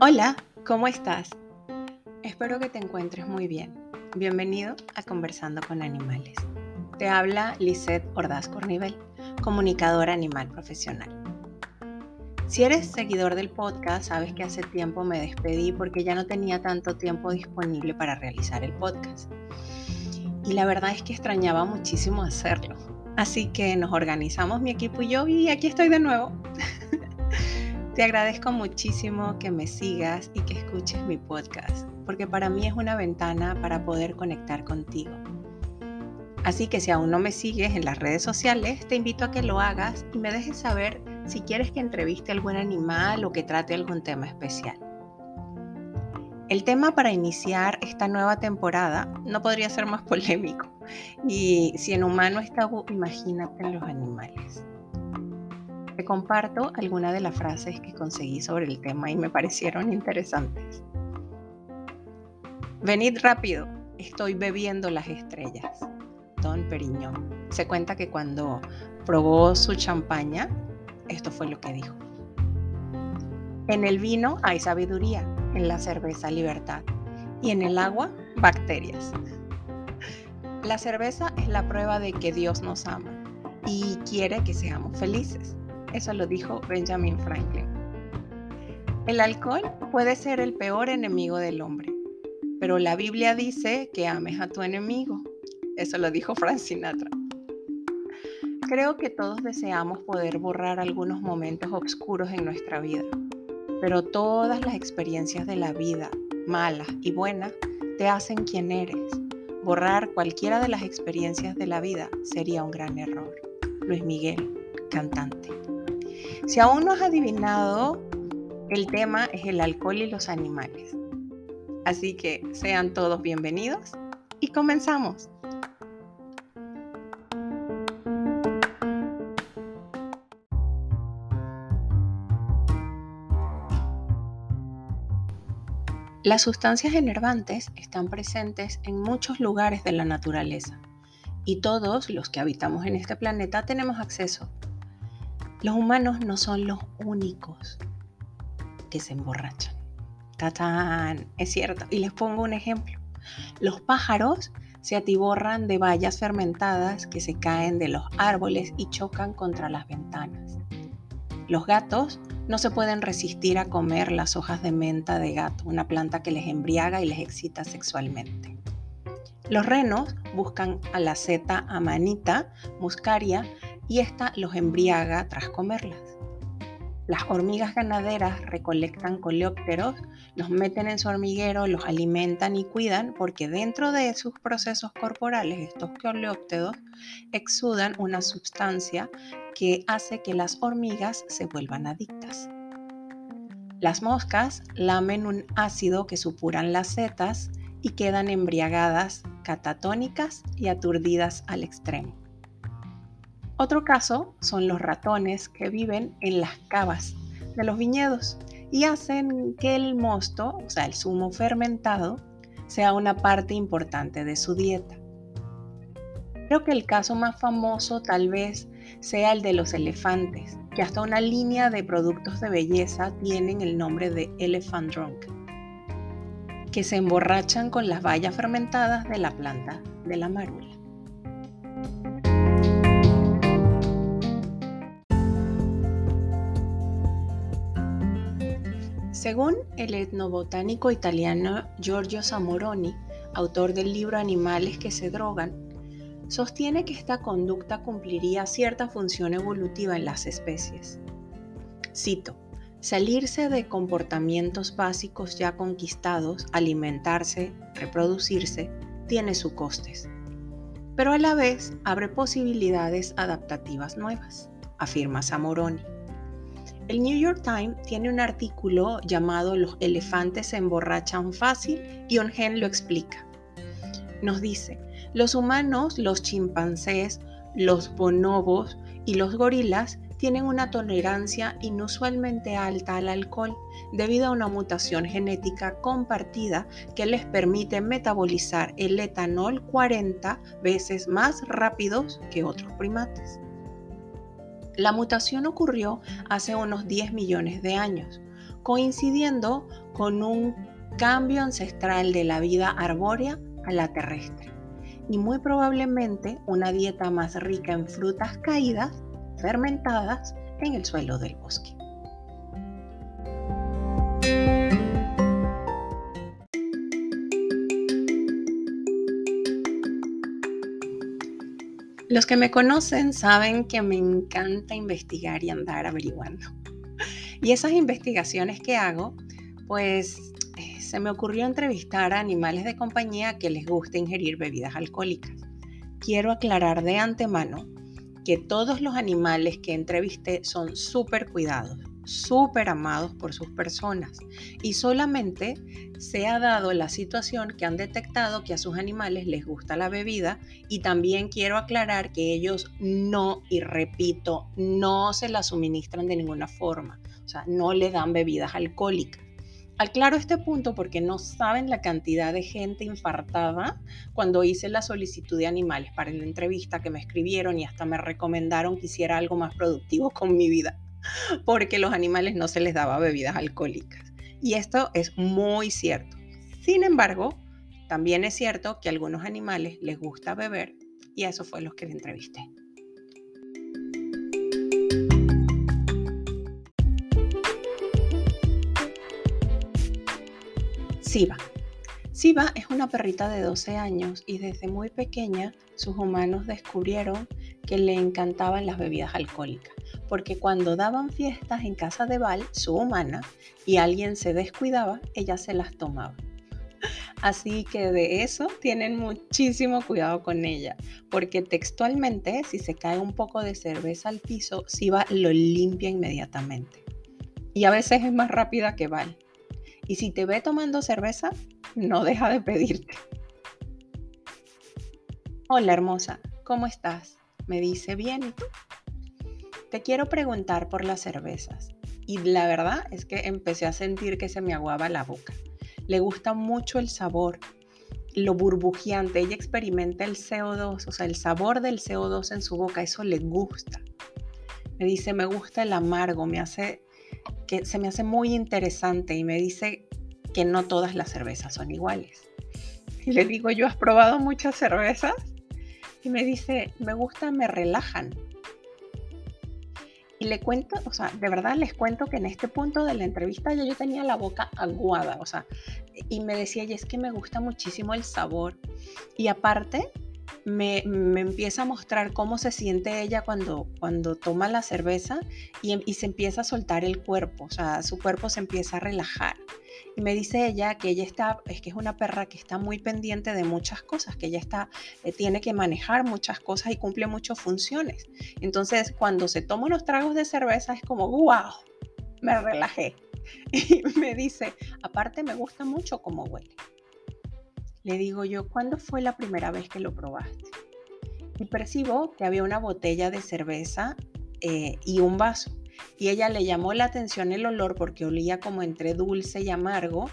Hola, ¿cómo estás? Espero que te encuentres muy bien. Bienvenido a Conversando con Animales. Te habla Lisette Ordaz Cornivel, comunicadora animal profesional. Si eres seguidor del podcast, sabes que hace tiempo me despedí porque ya no tenía tanto tiempo disponible para realizar el podcast. Y la verdad es que extrañaba muchísimo hacerlo. Así que nos organizamos mi equipo y yo y aquí estoy de nuevo. Te agradezco muchísimo que me sigas y que escuches mi podcast, porque para mí es una ventana para poder conectar contigo. Así que si aún no me sigues en las redes sociales, te invito a que lo hagas y me dejes saber si quieres que entreviste algún animal o que trate algún tema especial. El tema para iniciar esta nueva temporada no podría ser más polémico. Y si en humano está, imagínate en los animales. Te comparto algunas de las frases que conseguí sobre el tema y me parecieron interesantes. Venid rápido, estoy bebiendo las estrellas. Don Periñón. Se cuenta que cuando probó su champaña, esto fue lo que dijo. En el vino hay sabiduría, en la cerveza libertad y en el agua bacterias. La cerveza es la prueba de que Dios nos ama y quiere que seamos felices. Eso lo dijo Benjamin Franklin. El alcohol puede ser el peor enemigo del hombre, pero la Biblia dice que ames a tu enemigo. Eso lo dijo Frank Sinatra. Creo que todos deseamos poder borrar algunos momentos oscuros en nuestra vida, pero todas las experiencias de la vida, malas y buenas, te hacen quien eres. Borrar cualquiera de las experiencias de la vida sería un gran error. Luis Miguel, cantante. Si aún no has adivinado, el tema es el alcohol y los animales. Así que sean todos bienvenidos y comenzamos. Las sustancias enervantes están presentes en muchos lugares de la naturaleza y todos los que habitamos en este planeta tenemos acceso los humanos no son los únicos que se emborrachan. ¡Tatán! Es cierto. Y les pongo un ejemplo. Los pájaros se atiborran de bayas fermentadas que se caen de los árboles y chocan contra las ventanas. Los gatos no se pueden resistir a comer las hojas de menta de gato, una planta que les embriaga y les excita sexualmente. Los renos buscan a la seta amanita muscaria y esta los embriaga tras comerlas. Las hormigas ganaderas recolectan coleópteros, los meten en su hormiguero, los alimentan y cuidan porque dentro de sus procesos corporales estos coleópteros exudan una sustancia que hace que las hormigas se vuelvan adictas. Las moscas lamen un ácido que supuran las setas y quedan embriagadas, catatónicas y aturdidas al extremo. Otro caso son los ratones que viven en las cavas de los viñedos y hacen que el mosto, o sea, el zumo fermentado, sea una parte importante de su dieta. Creo que el caso más famoso tal vez sea el de los elefantes, que hasta una línea de productos de belleza tienen el nombre de Elephant Drunk, que se emborrachan con las bayas fermentadas de la planta de la marula. Según el etnobotánico italiano Giorgio Samoroni, autor del libro Animales que se drogan, sostiene que esta conducta cumpliría cierta función evolutiva en las especies. Cito, salirse de comportamientos básicos ya conquistados, alimentarse, reproducirse, tiene sus costes, pero a la vez abre posibilidades adaptativas nuevas, afirma Samoroni. El New York Times tiene un artículo llamado Los elefantes se emborrachan fácil y Ongen lo explica. Nos dice, los humanos, los chimpancés, los bonobos y los gorilas tienen una tolerancia inusualmente alta al alcohol debido a una mutación genética compartida que les permite metabolizar el etanol 40 veces más rápido que otros primates. La mutación ocurrió hace unos 10 millones de años, coincidiendo con un cambio ancestral de la vida arbórea a la terrestre y muy probablemente una dieta más rica en frutas caídas, fermentadas en el suelo del bosque. Los que me conocen saben que me encanta investigar y andar averiguando. Y esas investigaciones que hago, pues eh, se me ocurrió entrevistar a animales de compañía que les gusta ingerir bebidas alcohólicas. Quiero aclarar de antemano que todos los animales que entrevisté son súper cuidados, súper amados por sus personas y solamente se ha dado la situación que han detectado que a sus animales les gusta la bebida y también quiero aclarar que ellos no, y repito, no se la suministran de ninguna forma, o sea, no le dan bebidas alcohólicas. Aclaro este punto porque no saben la cantidad de gente infartada cuando hice la solicitud de animales para la entrevista que me escribieron y hasta me recomendaron que hiciera algo más productivo con mi vida porque los animales no se les daba bebidas alcohólicas. Y esto es muy cierto. Sin embargo, también es cierto que a algunos animales les gusta beber y eso fue lo que entrevisté. Siva. Siva es una perrita de 12 años y desde muy pequeña sus humanos descubrieron que le encantaban las bebidas alcohólicas porque cuando daban fiestas en casa de Val, su humana, y alguien se descuidaba, ella se las tomaba. Así que de eso tienen muchísimo cuidado con ella, porque textualmente si se cae un poco de cerveza al piso, Siva lo limpia inmediatamente. Y a veces es más rápida que Val. Y si te ve tomando cerveza, no deja de pedirte. Hola hermosa, ¿cómo estás? Me dice, bien, ¿y tú? Te quiero preguntar por las cervezas. Y la verdad es que empecé a sentir que se me aguaba la boca. Le gusta mucho el sabor, lo burbujeante. Ella experimenta el CO2, o sea, el sabor del CO2 en su boca. Eso le gusta. Me dice, me gusta el amargo, me hace se me hace muy interesante y me dice que no todas las cervezas son iguales. Y le digo, ¿yo has probado muchas cervezas? Y me dice, me gusta, me relajan. Y le cuento, o sea, de verdad les cuento que en este punto de la entrevista ya yo tenía la boca aguada, o sea, y me decía, y es que me gusta muchísimo el sabor. Y aparte, me, empieza a mostrar cómo se siente ella cuando, cuando toma la cerveza y, y, se empieza a soltar el cuerpo, o sea, su cuerpo se empieza a relajar. Y me dice ella que ella está, es que es una perra que está muy pendiente de muchas cosas, que ella está, eh, tiene que manejar muchas cosas y cumple muchas funciones. Entonces, cuando se toma unos tragos de cerveza es como, wow, me relajé. Y me dice, aparte me gusta mucho cómo huele. Le digo yo, ¿cuándo fue la primera vez que lo probaste? Y percibo que había una botella de cerveza eh, y un vaso. Y ella le llamó la atención el olor porque olía como entre dulce y amargo.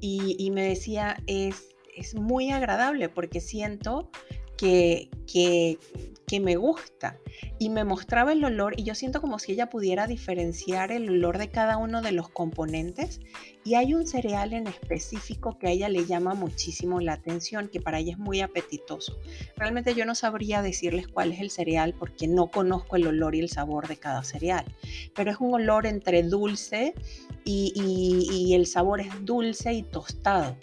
Y, me decía, es, es muy agradable porque siento que, que, que me gusta y me mostraba el olor y yo siento como si ella pudiera diferenciar el olor de cada uno de los componentes y hay un cereal en específico que a ella le llama muchísimo la atención, que para ella es muy apetitoso. Realmente yo no sabría decirles cuál es el cereal porque no conozco el olor y el sabor de cada cereal, pero es un olor entre dulce y, y el sabor es dulce y tostado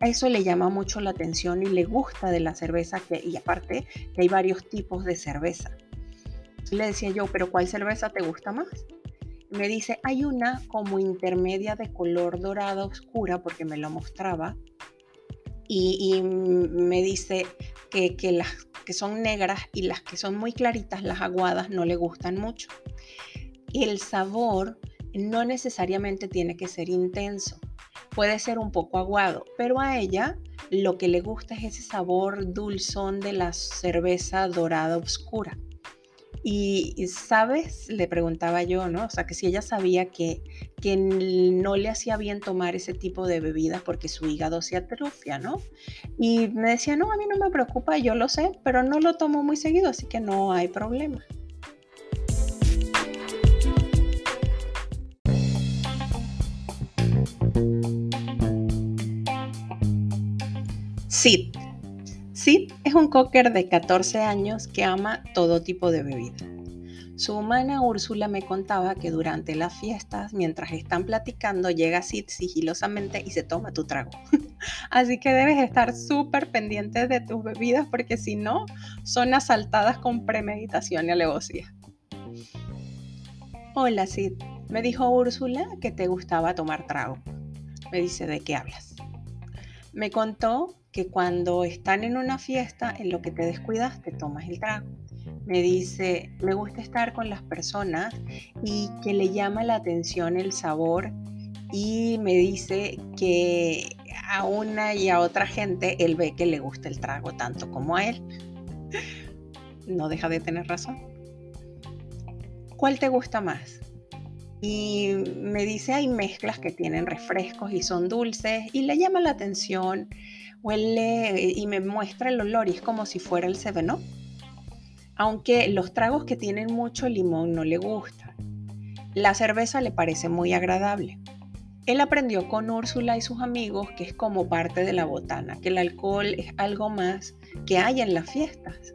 eso le llama mucho la atención y le gusta de la cerveza que, y aparte que hay varios tipos de cerveza. Le decía yo, pero ¿cuál cerveza te gusta más? Me dice, hay una como intermedia de color dorada oscura, porque me lo mostraba, y, me dice que, que, las que son negras y las que son muy claritas, las aguadas, no le gustan mucho. El sabor no necesariamente tiene que ser intenso puede ser un poco aguado, pero a ella lo que le gusta es ese sabor dulzón de la cerveza dorada oscura. Y, sabes, le preguntaba yo, ¿no? O sea, que si ella sabía que, que no le hacía bien tomar ese tipo de bebidas porque su hígado se atrofia, ¿no? Y me decía, no, a mí no me preocupa, yo lo sé, pero no lo tomo muy seguido, así que no hay problema. Sid. Sid es un cocker de 14 años que ama todo tipo de bebida. Su humana Úrsula me contaba que durante las fiestas, mientras están platicando, llega Sid sigilosamente y se toma tu trago. Así que debes estar súper pendiente de tus bebidas porque si no, son asaltadas con premeditación y alevosía. Hola Sid, me dijo Úrsula que te gustaba tomar trago. Me dice, ¿de qué hablas? Me contó que cuando están en una fiesta, en lo que te descuidas, te tomas el trago me dice, me gusta estar con las personas y que le llama la atención el sabor y me dice que a una y a otra gente él ve que le gusta el trago tanto como a él. No deja de tener razón. ¿Cuál te gusta más? Y me dice, hay mezclas que tienen refrescos y son dulces y le llama la atención, huele y me muestra el olor es como si fuera el seveno aunque los tragos que tienen mucho limón no le gustan. La cerveza le parece muy agradable. Él aprendió con Úrsula y sus amigos que es como parte de la botana, que el alcohol es algo más que hay en las fiestas.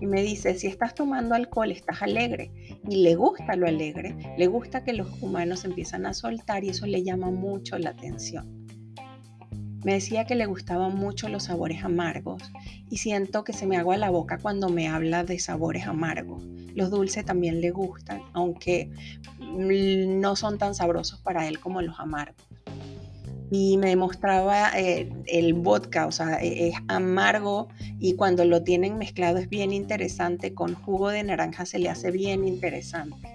Y me dice, si estás tomando alcohol estás alegre. Y le gusta lo alegre, le gusta que los humanos empiezan a soltar y eso le llama mucho la atención. Me decía que le gustaban mucho los sabores amargos y siento que se me agua la boca cuando me habla de sabores amargos. Los dulces también le gustan, aunque no son tan sabrosos para él como los amargos. Y me mostraba eh, el vodka, o sea, e, es amargo y cuando lo tienen mezclado es bien interesante. Con jugo de naranja se le hace bien interesante.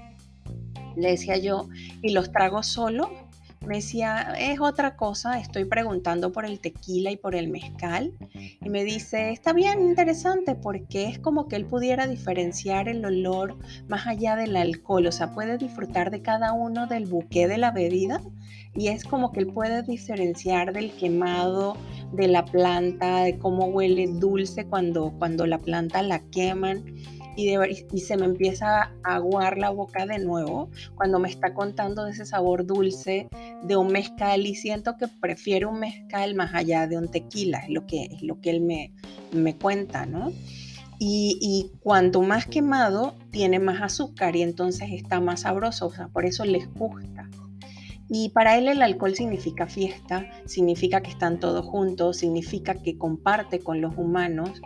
Le decía yo, ¿y los tragos solo? Me decía, es otra cosa, estoy preguntando por el tequila y por el mezcal. Y me dice, está bien interesante porque es como que él pudiera diferenciar el olor más allá del alcohol, o sea, puede disfrutar de cada uno del buque de la bebida y es como que él puede diferenciar del quemado de la planta, de cómo huele dulce cuando, cuando la planta la queman y, se me empieza a aguar la boca de nuevo cuando me está contando de ese sabor dulce de un mezcal y siento que prefiero un mezcal más allá de un tequila, es lo que, es lo que él me, me cuenta, ¿no? Y, y, cuanto más quemado, tiene más azúcar y entonces está más sabroso, o sea, por eso les gusta. Y para él el alcohol significa fiesta, significa que están todos juntos, significa que comparte con los humanos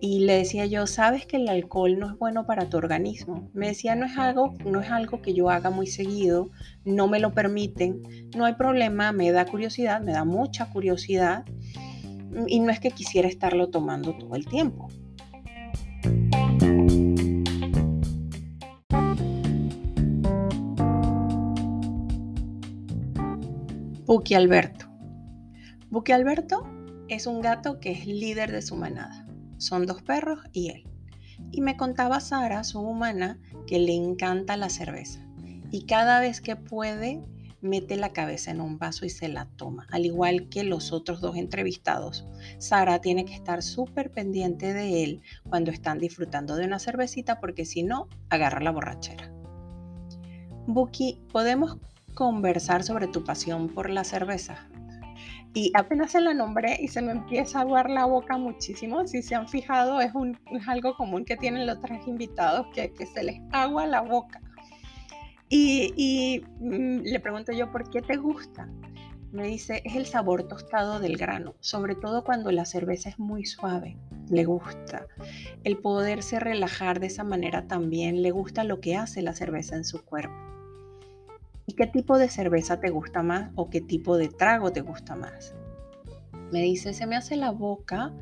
y le decía yo, sabes que el alcohol no es bueno para tu organismo. Me decía, no es algo, no es algo que yo haga muy seguido, no me lo permiten, no hay problema, me da curiosidad, me da mucha curiosidad y no es que quisiera estarlo tomando todo el tiempo. Buki Alberto. Buki Alberto es un gato que es líder de su manada son dos perros y él. Y me contaba Sara, su humana, que le encanta la cerveza. Y cada vez que puede, mete la cabeza en un vaso y se la toma, al igual que los otros dos entrevistados. Sara tiene que estar súper pendiente de él cuando están disfrutando de una cervecita porque si no, agarra la borrachera. Buki, ¿podemos conversar sobre tu pasión por la cerveza? Y apenas se la nombré y se me empieza a aguar la boca muchísimo. Si se han fijado, es, un, algo común que tienen los tres invitados, que, que se les agua la boca. Y, y mm, le pregunto yo, ¿por qué te gusta? Me dice, es el sabor tostado del grano, sobre todo cuando la cerveza es muy suave. Le gusta. El poderse relajar de esa manera también, le gusta lo que hace la cerveza en su cuerpo. ¿Y qué tipo de cerveza te gusta más o qué tipo de trago te gusta más? Me dice, se me hace la boca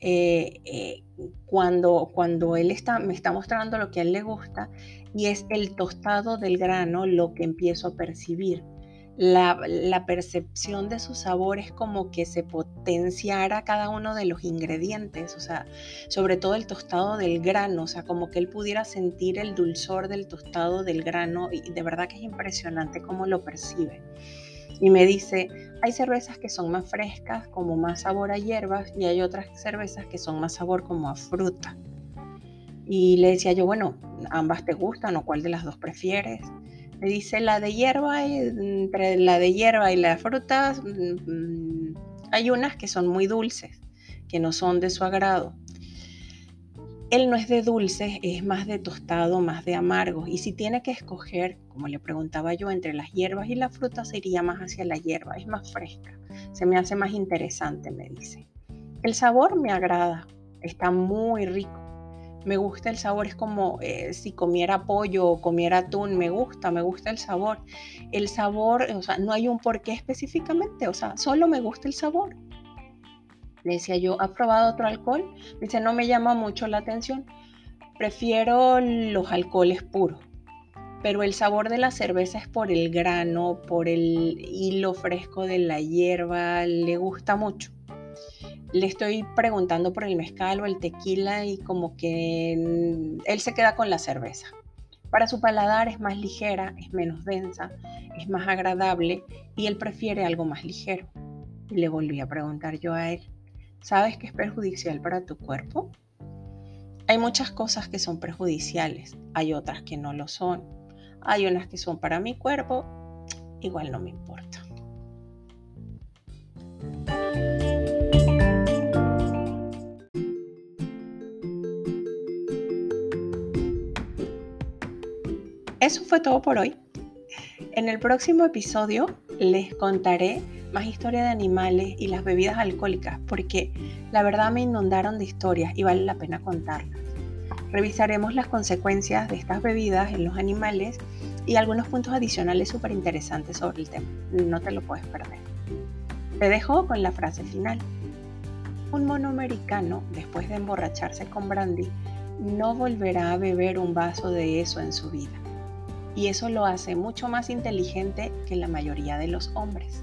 eh, eh, cuando, cuando él está, me está mostrando lo que a él le gusta y es el tostado del grano lo que empiezo a percibir la, percepción de su sabor es como que se potenciara cada uno de los ingredientes, o sea, sobre todo el tostado del grano, o sea, como que él pudiera sentir el dulzor del tostado del grano y de verdad que es impresionante cómo lo percibe. Y me dice, hay cervezas que son más frescas, como más sabor a hierbas, y hay otras cervezas que son más sabor como a fruta. Y le decía yo, bueno, ambas te gustan o cuál de las dos prefieres. Dice la de hierba, entre la de hierba y las frutas mm, hay unas que son muy dulces que no son de su agrado. Él no es de dulces, es más de tostado, más de amargo. Y si tiene que escoger, como le preguntaba yo, entre las hierbas y la fruta, sería más hacia la hierba, es más fresca. Se me hace más interesante, me dice. El sabor me agrada, está muy rico. Me gusta el sabor, es como eh, si comiera pollo o comiera atún, me gusta, me gusta el sabor. El sabor, o sea, no hay un porqué específicamente, o sea, solo me gusta el sabor. Le decía yo, ¿ha probado otro alcohol? Dice, no me llama mucho la atención. Prefiero los alcoholes puros. Pero el sabor de la cerveza es por el grano, por el hilo fresco de la hierba, le gusta mucho le estoy preguntando por el mezcal o el tequila y como que él se queda con la cerveza. Para su paladar es más ligera, es menos densa, es más agradable y él prefiere algo más ligero. Y le volví a preguntar yo a él, ¿sabes que es perjudicial para tu cuerpo? Hay muchas cosas que son perjudiciales, hay otras que no lo son. Hay unas que son para mi cuerpo, igual no me importa. Eso fue todo por hoy. En el próximo episodio les contaré más historia de animales y las bebidas alcohólicas, porque la verdad me inundaron de historias y vale la pena contarlas. Revisaremos las consecuencias de estas bebidas en los animales y algunos puntos adicionales súper interesantes sobre el tema. No te lo puedes perder. Te dejo con la frase final. Un mono americano, después de emborracharse con brandy, no volverá a beber un vaso de eso en su vida y eso lo hace mucho más inteligente que la mayoría de los hombres.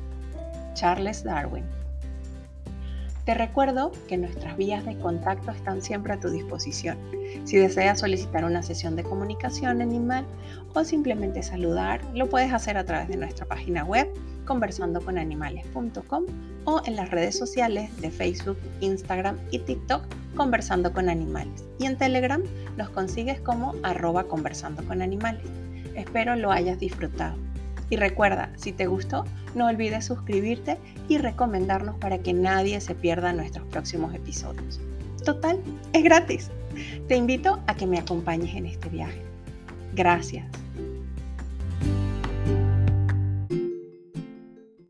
Charles Darwin. Te recuerdo que nuestras vías de contacto están siempre a tu disposición. Si deseas solicitar una sesión de comunicación animal o simplemente saludar, lo puedes hacer a través de nuestra página web conversandoconanimales.com o en las redes sociales de Facebook, Instagram y TikTok Conversando con Animales. Y en Telegram nos consigues como arroba conversando con animales. Espero lo hayas disfrutado. Y recuerda, si te gustó, no olvides suscribirte y recomendarnos para que nadie se pierda nuestros próximos episodios. Total, es gratis. Te invito a que me acompañes en este viaje. Gracias.